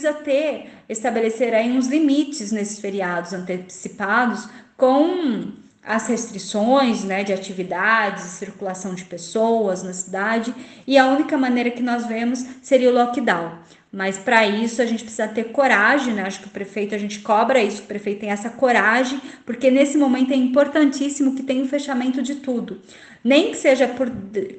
Precisa ter, estabelecer aí uns limites nesses feriados antecipados com as restrições né, de atividades, circulação de pessoas na cidade, e a única maneira que nós vemos seria o lockdown. Mas para isso a gente precisa ter coragem, né? Acho que o prefeito, a gente cobra isso, o prefeito tem essa coragem, porque nesse momento é importantíssimo que tenha o um fechamento de tudo. Nem que seja por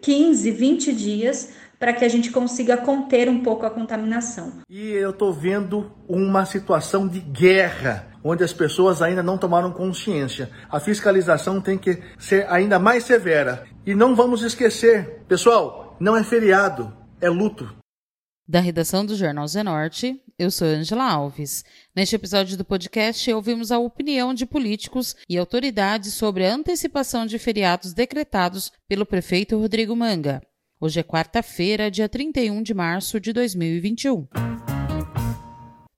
15, 20 dias, para que a gente consiga conter um pouco a contaminação. E eu estou vendo uma situação de guerra, onde as pessoas ainda não tomaram consciência. A fiscalização tem que ser ainda mais severa. E não vamos esquecer, pessoal, não é feriado, é luto. Da redação do Jornal Zenorte, eu sou Angela Alves. Neste episódio do podcast, ouvimos a opinião de políticos e autoridades sobre a antecipação de feriados decretados pelo prefeito Rodrigo Manga. Hoje é quarta-feira, dia 31 de março de 2021.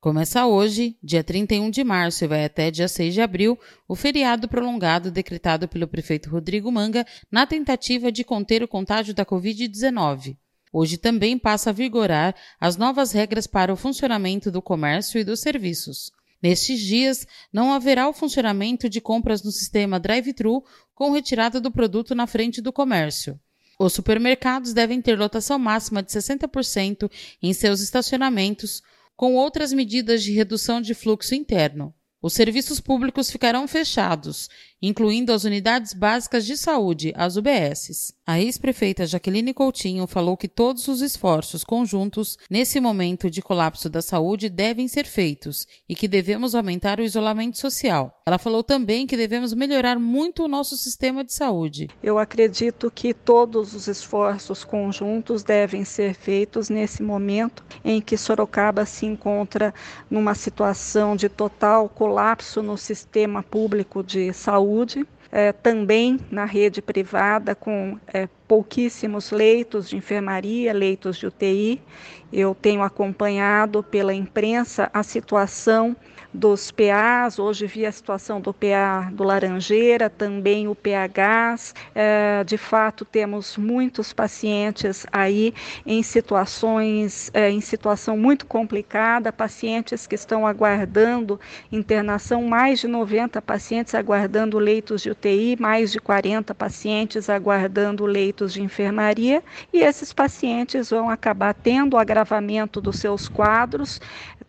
Começa hoje, dia 31 de março, e vai até dia 6 de abril, o feriado prolongado decretado pelo prefeito Rodrigo Manga na tentativa de conter o contágio da Covid-19. Hoje também passa a vigorar as novas regras para o funcionamento do comércio e dos serviços. Nestes dias, não haverá o funcionamento de compras no sistema drive-thru com retirada do produto na frente do comércio. Os supermercados devem ter lotação máxima de 60% em seus estacionamentos, com outras medidas de redução de fluxo interno. Os serviços públicos ficarão fechados, incluindo as unidades básicas de saúde, as UBSs. A ex-prefeita Jaqueline Coutinho falou que todos os esforços conjuntos nesse momento de colapso da saúde devem ser feitos e que devemos aumentar o isolamento social. Ela falou também que devemos melhorar muito o nosso sistema de saúde. Eu acredito que todos os esforços conjuntos devem ser feitos nesse momento em que Sorocaba se encontra numa situação de total colapso no sistema público de saúde, saúde é, também na rede privada, com é, pouquíssimos leitos de enfermaria, leitos de UTI. Eu tenho acompanhado pela imprensa a situação dos PAs, hoje vi a situação do PA do Laranjeira, também o PHs. É, de fato, temos muitos pacientes aí em situações, é, em situação muito complicada, pacientes que estão aguardando internação, mais de 90 pacientes aguardando leitos de UTI, mais de 40 pacientes aguardando leitos de enfermaria, e esses pacientes vão acabar tendo agravamento dos seus quadros,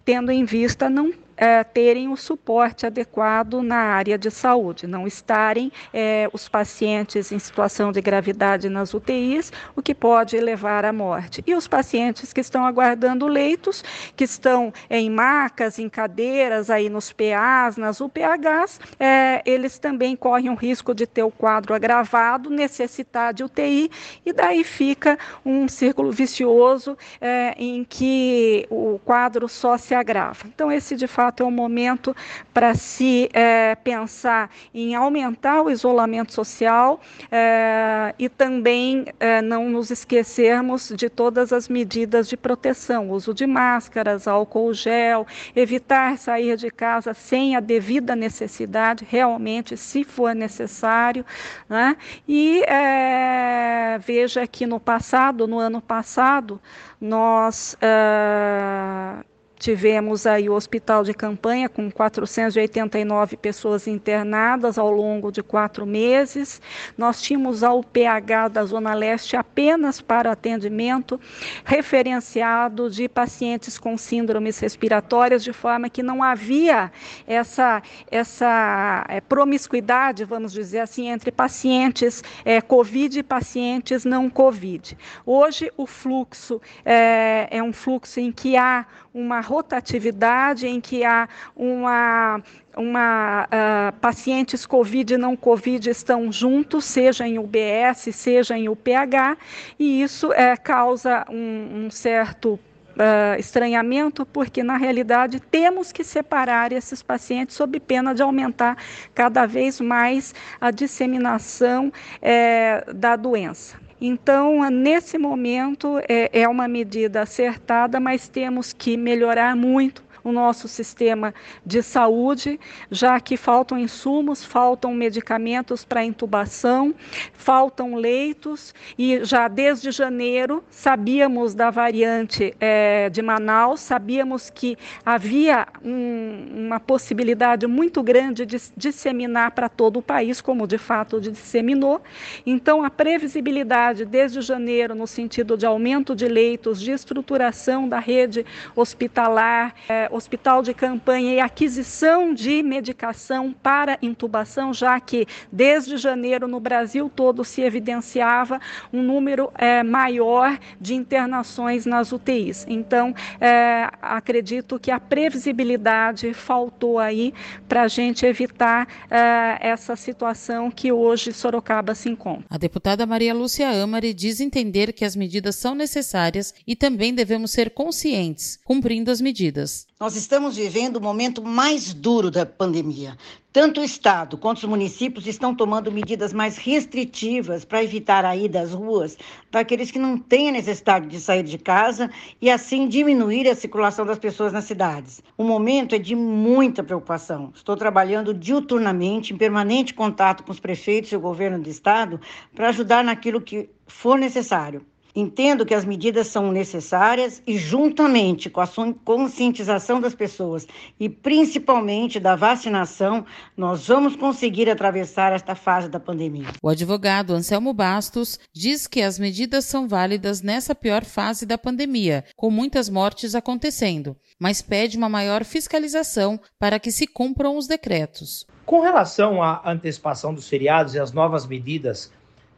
tendo em vista não é, terem o suporte adequado na área de saúde, não estarem é, os pacientes em situação de gravidade nas UTIs, o que pode levar à morte. E os pacientes que estão aguardando leitos, que estão em macas, em cadeiras, aí nos PAs, nas UPHs, é, eles também correm o risco de ter o quadro agravado, necessitar de UTI, e daí fica um círculo vicioso é, em que o quadro só se agrava. Então, esse de fato fato é um momento para se é, pensar em aumentar o isolamento social é, e também é, não nos esquecermos de todas as medidas de proteção, uso de máscaras, álcool gel, evitar sair de casa sem a devida necessidade, realmente, se for necessário. Né? E é, veja que no passado, no ano passado, nós uh, Tivemos aí o hospital de campanha com 489 pessoas internadas ao longo de quatro meses. Nós tínhamos a UPH da Zona Leste apenas para atendimento referenciado de pacientes com síndromes respiratórias, de forma que não havia essa, essa é, promiscuidade, vamos dizer assim, entre pacientes é, COVID e pacientes não COVID. Hoje, o fluxo é, é um fluxo em que há uma rotatividade em que há uma uma uh, pacientes COVID e não COVID estão juntos, seja em UBS, seja em UPH, e isso é, causa um, um certo Uh, estranhamento, porque na realidade temos que separar esses pacientes sob pena de aumentar cada vez mais a disseminação é, da doença. Então, nesse momento, é, é uma medida acertada, mas temos que melhorar muito o nosso sistema de saúde, já que faltam insumos, faltam medicamentos para intubação, faltam leitos e já desde janeiro sabíamos da variante é, de Manaus, sabíamos que havia um, uma possibilidade muito grande de disseminar para todo o país, como de fato disseminou. Então, a previsibilidade desde janeiro, no sentido de aumento de leitos, de estruturação da rede hospitalar, é, hospital de campanha e aquisição de medicação para intubação, já que desde janeiro no Brasil todo se evidenciava um número é, maior de internações nas UTIs. Então, é, acredito que a previsibilidade faltou aí para a gente evitar é, essa situação que hoje Sorocaba se encontra. A deputada Maria Lúcia Amari diz entender que as medidas são necessárias e também devemos ser conscientes, cumprindo as medidas. Nós estamos vivendo o momento mais duro da pandemia. Tanto o Estado quanto os municípios estão tomando medidas mais restritivas para evitar a ida às ruas daqueles que não têm a necessidade de sair de casa e assim diminuir a circulação das pessoas nas cidades. O momento é de muita preocupação. Estou trabalhando diuturnamente, em permanente contato com os prefeitos e o governo do Estado para ajudar naquilo que for necessário. Entendo que as medidas são necessárias e, juntamente com a conscientização das pessoas e principalmente da vacinação, nós vamos conseguir atravessar esta fase da pandemia. O advogado Anselmo Bastos diz que as medidas são válidas nessa pior fase da pandemia, com muitas mortes acontecendo, mas pede uma maior fiscalização para que se cumpram os decretos. Com relação à antecipação dos feriados e as novas medidas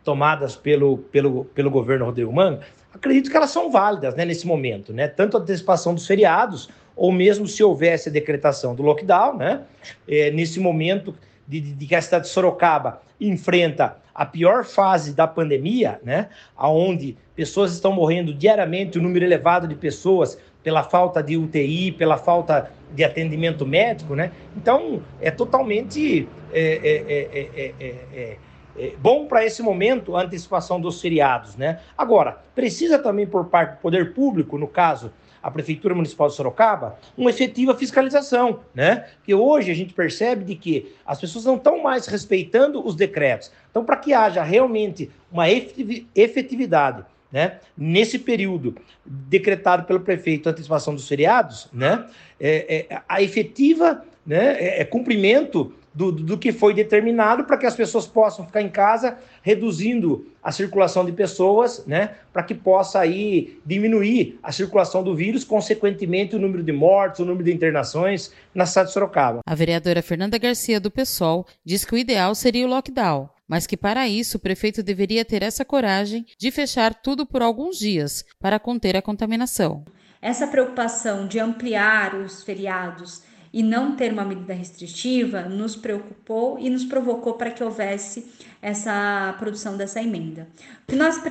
tomadas pelo, pelo, pelo governo Rodrigo Manga, acredito que elas são válidas né, nesse momento, né? Tanto a antecipação dos feriados, ou mesmo se houvesse a decretação do lockdown, né? É, nesse momento de, de, que a cidade de Sorocaba enfrenta a pior fase da pandemia, né? Onde pessoas estão morrendo diariamente, um número elevado de pessoas pela falta de UTI, pela falta de atendimento médico, né? Então é totalmente é, é, é, bom para esse momento a antecipação dos feriados, né? Agora, precisa também por parte do poder público, no caso, a Prefeitura Municipal de Sorocaba, uma efetiva fiscalização, né? Que hoje a gente percebe de que as pessoas não estão mais respeitando os decretos. Então, para que haja realmente uma efetividade né, nesse período decretado pelo prefeito a antecipação dos feriados, né, é, é, a efetiva né, é, é cumprimento do, do que foi determinado para que as pessoas possam ficar em casa, reduzindo a circulação de pessoas, né, para que possa aí diminuir a circulação do vírus, consequentemente o número de mortes, o número de internações na cidade de Sorocaba. A vereadora Fernanda Garcia do PSOL diz que o ideal seria o lockdown, mas que para isso o prefeito deveria ter essa coragem de fechar tudo por alguns dias para conter a contaminação. Essa preocupação de ampliar os feriados e não ter uma medida restritiva nos preocupou e nos provocou para que houvesse essa produção dessa emenda. O que nós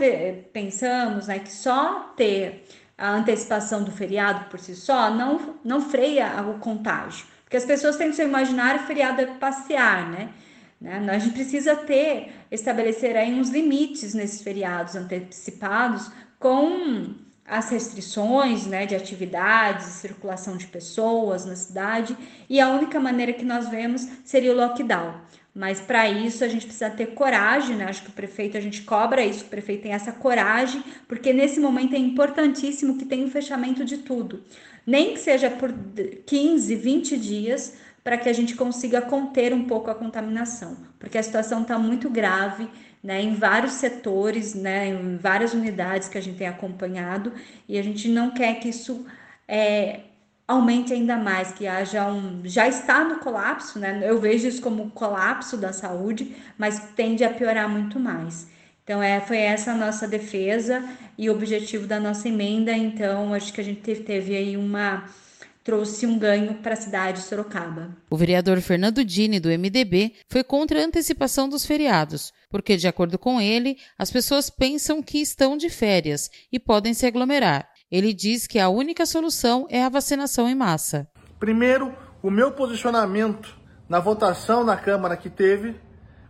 pensamos é que só ter a antecipação do feriado por si só não, não freia o contágio, porque as pessoas têm que seu imaginário feriado é passear, né? né? A gente precisa ter, estabelecer aí uns limites nesses feriados antecipados com as restrições né, de atividades, circulação de pessoas na cidade, e a única maneira que nós vemos seria o lockdown. Mas para isso a gente precisa ter coragem, né? Acho que o prefeito, a gente cobra isso, o prefeito tem essa coragem, porque nesse momento é importantíssimo que tenha o um fechamento de tudo. Nem que seja por 15, 20 dias, para que a gente consiga conter um pouco a contaminação, porque a situação está muito grave né, em vários setores, né, em várias unidades que a gente tem acompanhado, e a gente não quer que isso é, aumente ainda mais, que haja um. Já está no colapso, né? Eu vejo isso como colapso da saúde, mas tende a piorar muito mais. Então, é, foi essa a nossa defesa e o objetivo da nossa emenda. Então, acho que a gente teve, teve aí uma trouxe um ganho para a cidade de Sorocaba. O vereador Fernando Dini, do MDB, foi contra a antecipação dos feriados, porque, de acordo com ele, as pessoas pensam que estão de férias e podem se aglomerar. Ele diz que a única solução é a vacinação em massa. Primeiro, o meu posicionamento na votação na Câmara que teve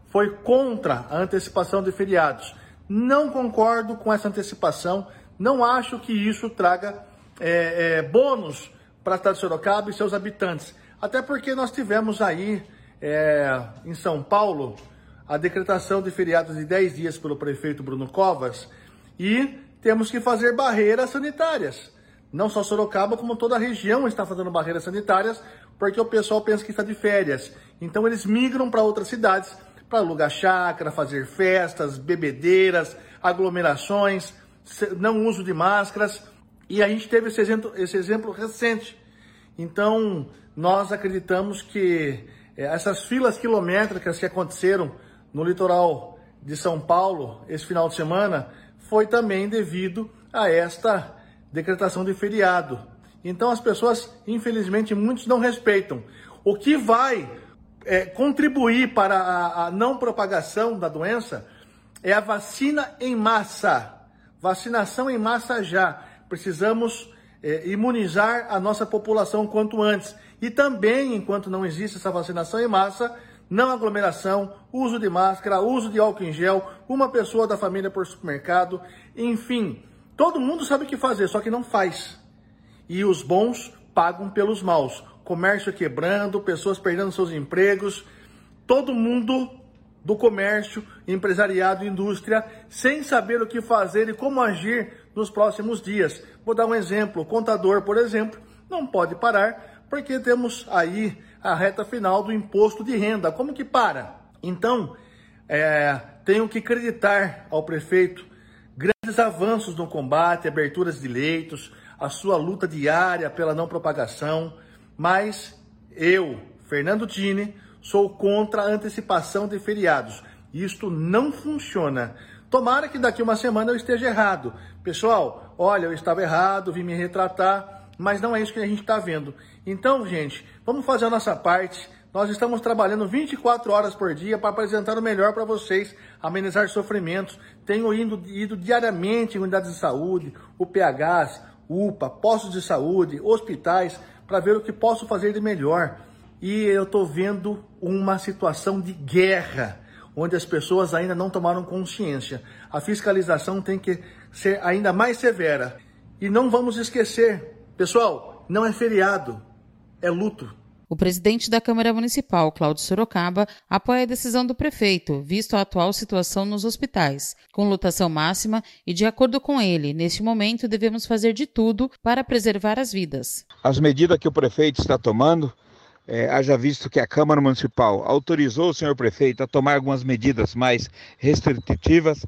foi contra a antecipação de feriados. Não concordo com essa antecipação, não acho que isso traga é, é, bônus para a cidade de Sorocaba e seus habitantes. Até porque nós tivemos aí é, em São Paulo a decretação de feriados de 10 dias pelo prefeito Bruno Covas e temos que fazer barreiras sanitárias. Não só Sorocaba, como toda a região está fazendo barreiras sanitárias, porque o pessoal pensa que está de férias. Então eles migram para outras cidades para alugar chácara, fazer festas, bebedeiras, aglomerações, não uso de máscaras. E a gente teve esse exemplo, esse exemplo recente. Então, nós acreditamos que é, essas filas quilométricas que aconteceram no litoral de São Paulo esse final de semana foi também devido a esta decretação de feriado. Então as pessoas, infelizmente, muitos não respeitam. O que vai é, contribuir para a, a não propagação da doença é a vacina em massa. Vacinação em massa já. Precisamos é, imunizar a nossa população quanto antes. E também, enquanto não existe essa vacinação em massa, não aglomeração, uso de máscara, uso de álcool em gel, uma pessoa da família por supermercado, enfim, todo mundo sabe o que fazer, só que não faz. E os bons pagam pelos maus. Comércio quebrando, pessoas perdendo seus empregos, todo mundo do comércio, empresariado, indústria, sem saber o que fazer e como agir nos próximos dias. Vou dar um exemplo: o contador, por exemplo, não pode parar porque temos aí a reta final do imposto de renda. Como que para? Então, é, tenho que acreditar ao prefeito grandes avanços no combate, aberturas de leitos, a sua luta diária pela não propagação, mas eu, Fernando Tini, sou contra a antecipação de feriados. Isto não funciona. Tomara que daqui uma semana eu esteja errado. Pessoal, olha, eu estava errado, vim me retratar mas não é isso que a gente está vendo. Então, gente, vamos fazer a nossa parte. Nós estamos trabalhando 24 horas por dia para apresentar o melhor para vocês, amenizar sofrimentos. Tenho ido, ido diariamente em unidades de saúde, UPHs, UPA, postos de saúde, hospitais, para ver o que posso fazer de melhor. E eu estou vendo uma situação de guerra, onde as pessoas ainda não tomaram consciência. A fiscalização tem que ser ainda mais severa. E não vamos esquecer, Pessoal, não é feriado, é luto. O presidente da Câmara Municipal, Cláudio Sorocaba, apoia a decisão do prefeito, visto a atual situação nos hospitais, com lotação máxima e, de acordo com ele, neste momento devemos fazer de tudo para preservar as vidas. As medidas que o prefeito está tomando, é, haja visto que a Câmara Municipal autorizou o senhor prefeito a tomar algumas medidas mais restritivas,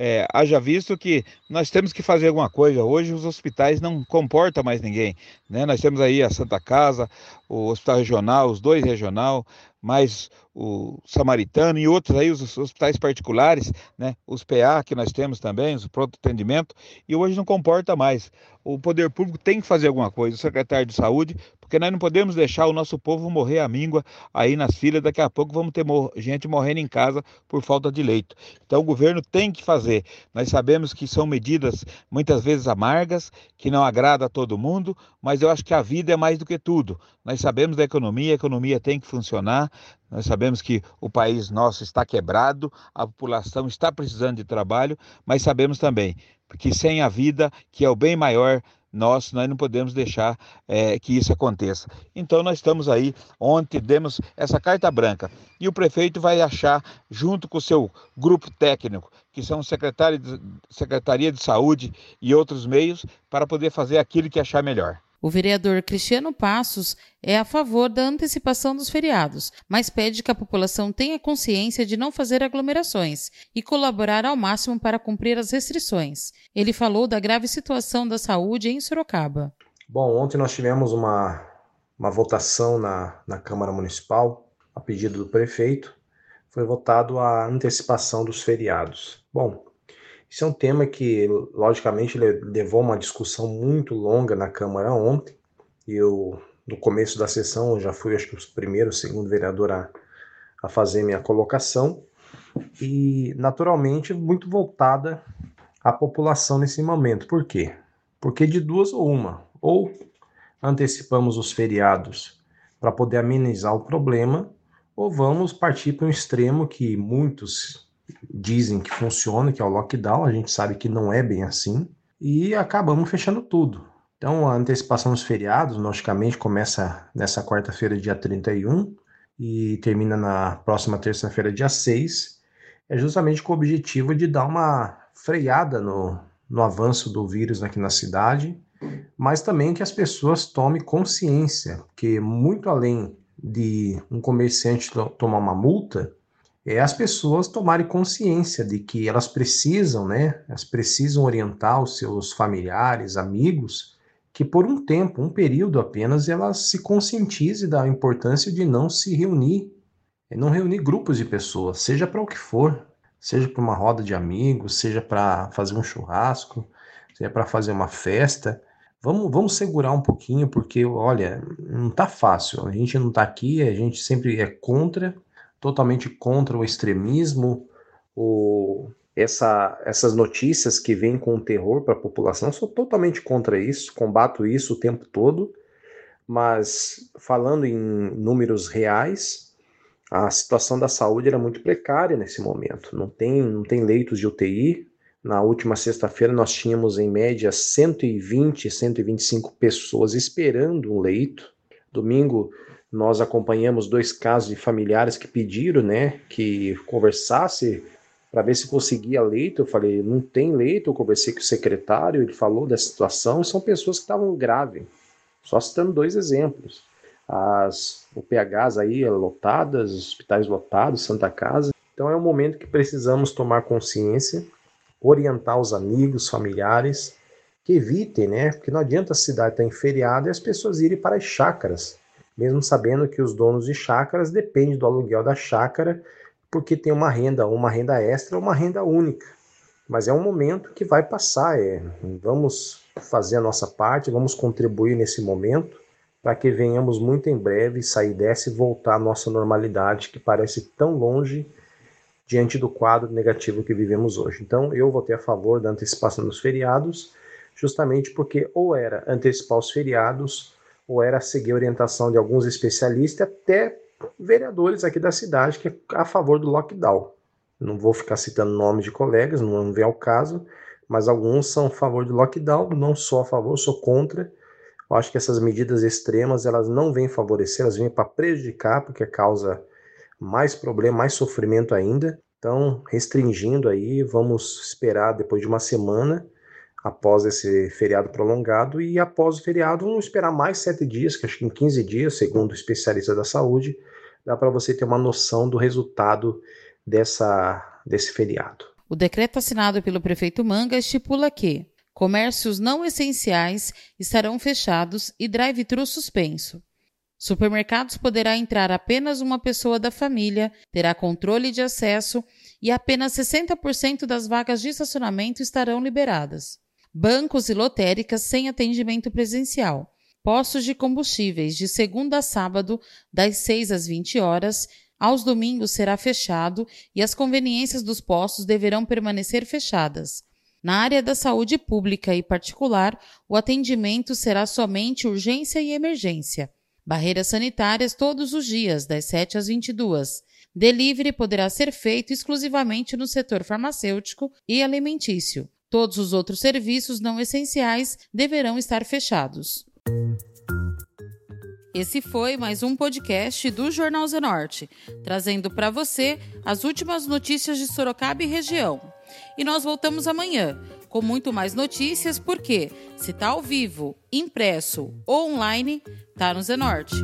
é, haja visto que nós temos que fazer alguma coisa. Hoje os hospitais não comportam mais ninguém. Né? Nós temos aí a Santa Casa, o Hospital Regional, os dois regional, mais o Samaritano e outros aí, os hospitais particulares, né? os PA que nós temos também, os pronto atendimento, e hoje não comporta mais. O poder público tem que fazer alguma coisa, o secretário de saúde porque nós não podemos deixar o nosso povo morrer à míngua aí nas filas. Daqui a pouco vamos ter gente morrendo em casa por falta de leito. Então o governo tem que fazer. Nós sabemos que são medidas muitas vezes amargas, que não agrada a todo mundo, mas eu acho que a vida é mais do que tudo. Nós sabemos da economia, a economia tem que funcionar. Nós sabemos que o país nosso está quebrado, a população está precisando de trabalho, mas sabemos também que sem a vida, que é o bem maior, nós, nós não podemos deixar é, que isso aconteça. Então nós estamos aí, ontem demos essa carta branca e o prefeito vai achar, junto com o seu grupo técnico, que são secretário de, Secretaria de Saúde e outros meios, para poder fazer aquilo que achar melhor. O vereador Cristiano Passos é a favor da antecipação dos feriados, mas pede que a população tenha consciência de não fazer aglomerações e colaborar ao máximo para cumprir as restrições. Ele falou da grave situação da saúde em Sorocaba. Bom, ontem nós tivemos uma, uma votação na, na Câmara Municipal, a pedido do prefeito, foi votado a antecipação dos feriados. Bom, isso é um tema que, logicamente, levou uma discussão muito longa na Câmara ontem. Eu, no começo da sessão, já fui, acho que, o primeiro, o segundo vereador a, a fazer minha colocação. E, naturalmente, muito voltada à população nesse momento. Por quê? Porque de duas ou uma. Ou antecipamos os feriados para poder amenizar o problema, ou vamos partir para um extremo que muitos dizem que funciona, que é o lockdown, a gente sabe que não é bem assim, e acabamos fechando tudo. Então, a antecipação dos feriados, logicamente, começa nessa quarta-feira, dia 31, e termina na próxima terça-feira, dia 6, é justamente com o objetivo de dar uma freada no, no avanço do vírus aqui na cidade, mas também que as pessoas tomem consciência que, muito além de um comerciante tomar uma multa, é as pessoas tomarem consciência de que elas precisam, né? Elas precisam orientar os seus familiares, amigos, que por um tempo, um período apenas, elas se conscientizem da importância de não se reunir, não reunir grupos de pessoas, seja para o que for, seja para uma roda de amigos, seja para fazer um churrasco, seja para fazer uma festa. Vamos, vamos segurar um pouquinho, porque, olha, não tá fácil. A gente não tá aqui, a gente sempre é contra, totalmente contra o extremismo, o, essa, essas notícias que vêm com terror para a população, sou totalmente contra isso, combato isso o tempo todo, mas falando em números reais, a situação da saúde era muito precária nesse momento. Não tem, não tem leitos de UTI. Na última sexta-feira nós tínhamos em média 120, 125 pessoas esperando um leito. Domingo nós acompanhamos dois casos de familiares que pediram, né, que conversasse para ver se conseguia leito. Eu falei, não tem leito. Eu conversei com o secretário, ele falou da situação. São pessoas que estavam graves. Só citando dois exemplos. As UPHs aí lotadas, hospitais lotados, Santa Casa. Então é um momento que precisamos tomar consciência, orientar os amigos, familiares, que evitem, né? Porque não adianta a cidade estar em feriado e as pessoas irem para as chácaras, mesmo sabendo que os donos de chácaras dependem do aluguel da chácara porque tem uma renda, uma renda extra, uma renda única. Mas é um momento que vai passar. É, vamos fazer a nossa parte, vamos contribuir nesse momento para que venhamos muito em breve sair dessa e voltar à nossa normalidade, que parece tão longe diante do quadro negativo que vivemos hoje. Então, eu votei a favor da antecipação dos feriados, justamente porque ou era antecipar os feriados, ou era seguir a orientação de alguns especialistas, até vereadores aqui da cidade que é a favor do lockdown. Não vou ficar citando nomes de colegas, não vem ao caso, mas alguns são a favor do lockdown, não sou a favor, sou contra. Eu acho que essas medidas extremas, elas não vêm favorecer, elas vêm para prejudicar, porque causa mais problema, mais sofrimento ainda. Então, restringindo aí, vamos esperar depois de uma semana após esse feriado prolongado e após o feriado vamos esperar mais sete dias, que acho que em 15 dias, segundo o especialista da saúde, dá para você ter uma noção do resultado dessa, desse feriado. O decreto assinado pelo prefeito Manga estipula que comércios não essenciais estarão fechados e drive-thru suspenso. Supermercados poderá entrar apenas uma pessoa da família, terá controle de acesso e apenas 60% das vagas de estacionamento estarão liberadas bancos e lotéricas sem atendimento presencial, postos de combustíveis de segunda a sábado, das 6 às 20 horas, aos domingos será fechado e as conveniências dos postos deverão permanecer fechadas. Na área da saúde pública e particular, o atendimento será somente urgência e emergência. Barreiras sanitárias todos os dias, das 7 às 22. Delivery poderá ser feito exclusivamente no setor farmacêutico e alimentício. Todos os outros serviços não essenciais deverão estar fechados. Esse foi mais um podcast do Jornal Zenorte, trazendo para você as últimas notícias de Sorocaba e região. E nós voltamos amanhã com muito mais notícias, porque se está ao vivo, impresso ou online, tá no Zenorte.